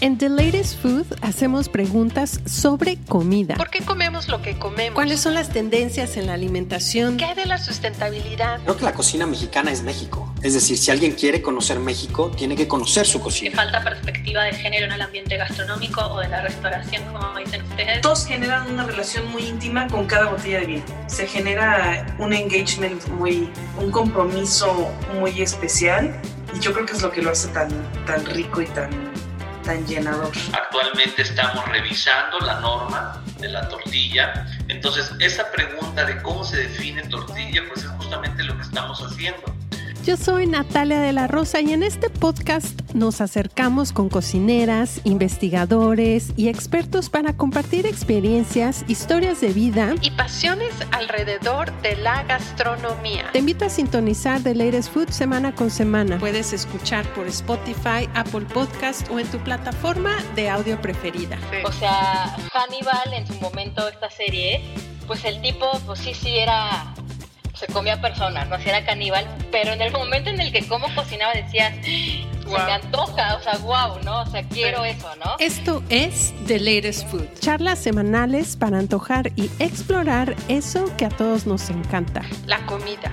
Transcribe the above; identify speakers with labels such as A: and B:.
A: En The Latest Food hacemos preguntas sobre comida.
B: ¿Por qué comemos lo que comemos?
A: ¿Cuáles son las tendencias en la alimentación?
B: ¿Qué hay de la sustentabilidad?
C: Creo que la cocina mexicana es México. Es decir, si alguien quiere conocer México, tiene que conocer su cocina.
D: Falta perspectiva de género en el ambiente gastronómico o de la restauración, como dicen ustedes.
E: Todos generan una relación muy íntima con cada botella de vino. Se genera un engagement muy, un compromiso muy especial y yo creo que es lo que lo hace tan, tan rico y tan llenador.
F: Actualmente estamos revisando la norma de la tortilla. Entonces, esa pregunta de cómo se define tortilla, pues es justamente lo que estamos haciendo.
A: Yo soy Natalia de la Rosa y en este podcast nos acercamos con cocineras, investigadores y expertos para compartir experiencias, historias de vida
B: y pasiones alrededor de la gastronomía.
A: Te invito a sintonizar The Latest Food semana con semana. Puedes escuchar por Spotify, Apple Podcast o en tu plataforma de audio preferida.
D: O sea, Hannibal en su momento esta serie, pues el tipo, pues sí, sí era se comía personas, no era caníbal, pero en el momento en el que como cocinaba decías, se me antoja, o sea, wow, ¿no? O sea, quiero eso, ¿no?
A: Esto es The Latest Food, charlas semanales para antojar y explorar eso que a todos nos encanta.
B: La comida.